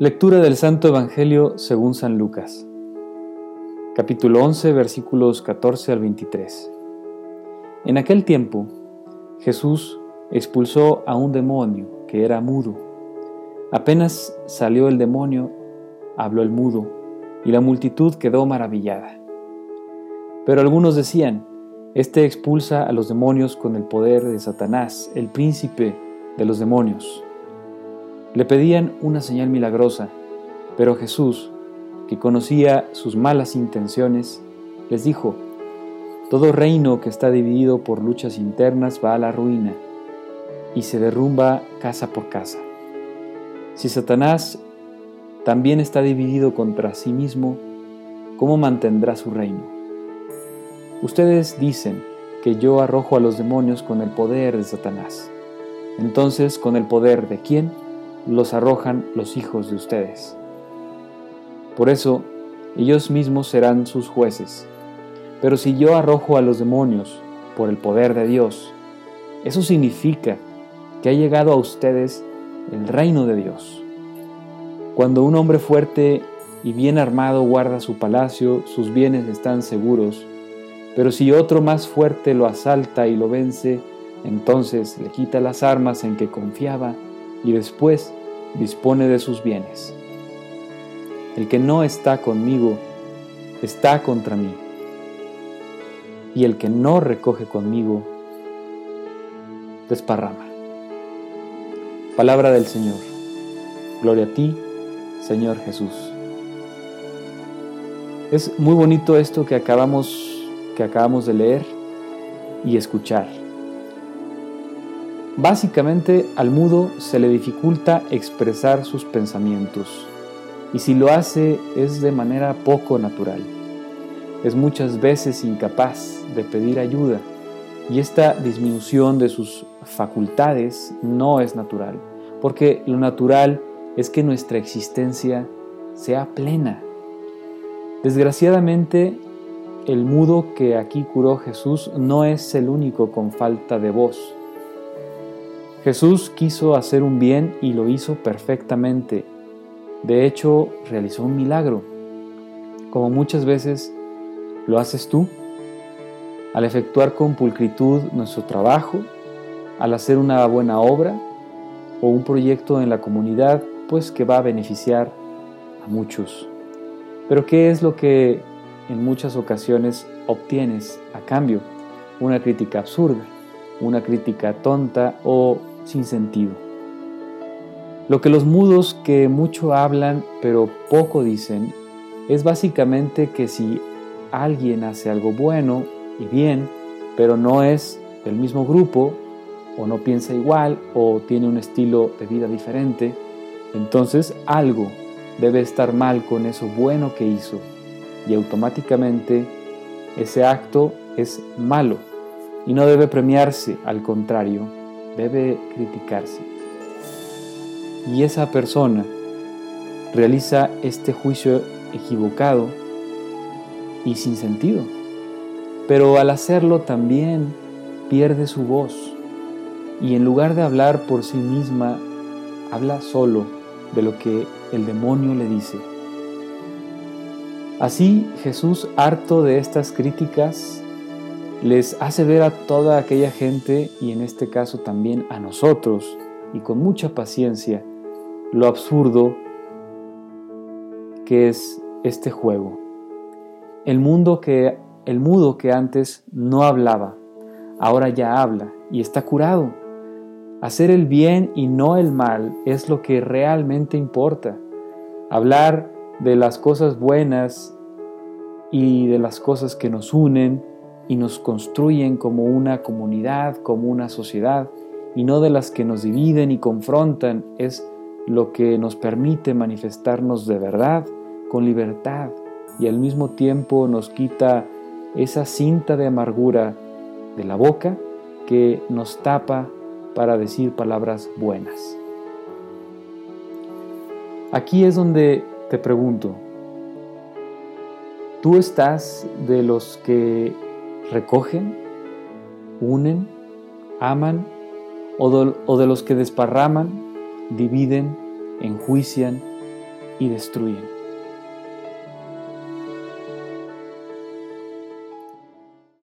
Lectura del Santo Evangelio según San Lucas. Capítulo 11 versículos 14 al 23. En aquel tiempo, Jesús expulsó a un demonio que era mudo. Apenas salió el demonio, habló el mudo, y la multitud quedó maravillada. Pero algunos decían, Este expulsa a los demonios con el poder de Satanás, el príncipe de los demonios. Le pedían una señal milagrosa, pero Jesús, que conocía sus malas intenciones, les dijo, Todo reino que está dividido por luchas internas va a la ruina y se derrumba casa por casa. Si Satanás también está dividido contra sí mismo, ¿cómo mantendrá su reino? Ustedes dicen que yo arrojo a los demonios con el poder de Satanás. Entonces, ¿con el poder de quién? Los arrojan los hijos de ustedes. Por eso, ellos mismos serán sus jueces. Pero si yo arrojo a los demonios por el poder de Dios, eso significa que ha llegado a ustedes el reino de Dios. Cuando un hombre fuerte y bien armado guarda su palacio, sus bienes están seguros, pero si otro más fuerte lo asalta y lo vence, entonces le quita las armas en que confiaba y después dispone de sus bienes. El que no está conmigo está contra mí, y el que no recoge conmigo desparrama. Palabra del Señor. Gloria a ti, Señor Jesús. Es muy bonito esto que acabamos, que acabamos de leer y escuchar. Básicamente al mudo se le dificulta expresar sus pensamientos y si lo hace es de manera poco natural. Es muchas veces incapaz de pedir ayuda y esta disminución de sus facultades no es natural, porque lo natural es que nuestra existencia sea plena. Desgraciadamente, el mudo que aquí curó Jesús no es el único con falta de voz Jesús quiso hacer un bien y lo hizo perfectamente. De hecho, realizó un milagro, como muchas veces lo haces tú, al efectuar con pulcritud nuestro trabajo, al hacer una buena obra o un proyecto en la comunidad, pues que va a beneficiar a muchos. Pero ¿qué es lo que en muchas ocasiones obtienes a cambio? Una crítica absurda, una crítica tonta o sin sentido. Lo que los mudos que mucho hablan pero poco dicen es básicamente que si alguien hace algo bueno y bien, pero no es del mismo grupo, o no piensa igual, o tiene un estilo de vida diferente, entonces algo debe estar mal con eso bueno que hizo, y automáticamente ese acto es malo y no debe premiarse, al contrario, debe criticarse. Y esa persona realiza este juicio equivocado y sin sentido. Pero al hacerlo también pierde su voz y en lugar de hablar por sí misma, habla solo de lo que el demonio le dice. Así Jesús, harto de estas críticas, les hace ver a toda aquella gente y en este caso también a nosotros y con mucha paciencia lo absurdo que es este juego. El mundo que el mudo que antes no hablaba, ahora ya habla y está curado. Hacer el bien y no el mal es lo que realmente importa. Hablar de las cosas buenas y de las cosas que nos unen y nos construyen como una comunidad, como una sociedad, y no de las que nos dividen y confrontan, es lo que nos permite manifestarnos de verdad, con libertad, y al mismo tiempo nos quita esa cinta de amargura de la boca que nos tapa para decir palabras buenas. Aquí es donde te pregunto, ¿tú estás de los que recogen, unen, aman, o de, los que desparraman, dividen, enjuician y destruyen.